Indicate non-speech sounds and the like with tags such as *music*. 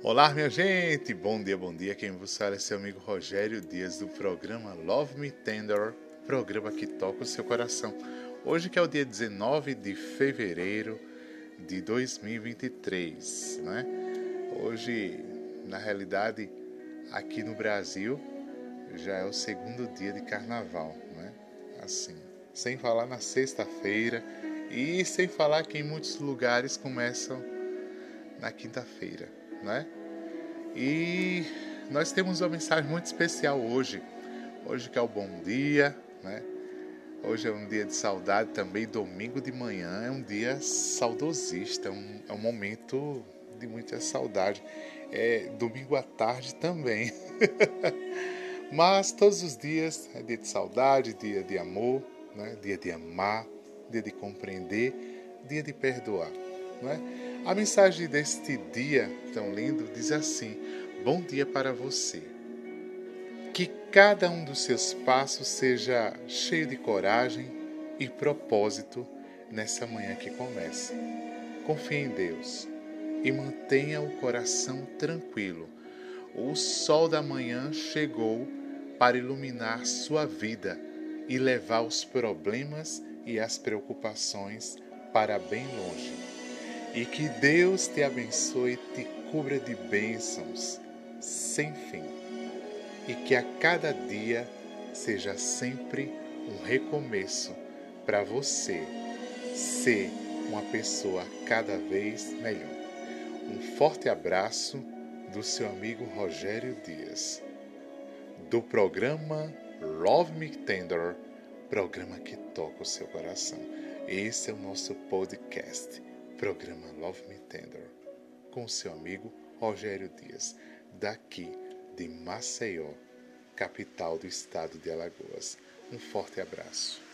Olá, minha gente! Bom dia, bom dia. Quem vos fala é seu amigo Rogério Dias do programa Love Me Tender, programa que toca o seu coração. Hoje que é o dia 19 de fevereiro de 2023, né? Hoje, na realidade, aqui no Brasil já é o segundo dia de carnaval, né? Assim, sem falar na sexta-feira e sem falar que em muitos lugares começam na quinta-feira né? E nós temos uma mensagem muito especial hoje. Hoje que é o bom dia, né? Hoje é um dia de saudade também, domingo de manhã é um dia saudosista, é um, é um momento de muita saudade. É domingo à tarde também. *laughs* Mas todos os dias é dia de saudade, dia de amor, né? dia de amar, dia de compreender, dia de perdoar. Né? A mensagem deste dia tão lindo diz assim: Bom dia para você. Que cada um dos seus passos seja cheio de coragem e propósito nessa manhã que começa. Confie em Deus e mantenha o coração tranquilo. O sol da manhã chegou para iluminar sua vida e levar os problemas e as preocupações para bem longe e que Deus te abençoe e te cubra de bênçãos sem fim. E que a cada dia seja sempre um recomeço para você ser uma pessoa cada vez melhor. Um forte abraço do seu amigo Rogério Dias, do programa Love Me Tender, programa que toca o seu coração. Esse é o nosso podcast Programa Love Me Tender, com seu amigo Rogério Dias, daqui de Maceió, capital do estado de Alagoas. Um forte abraço.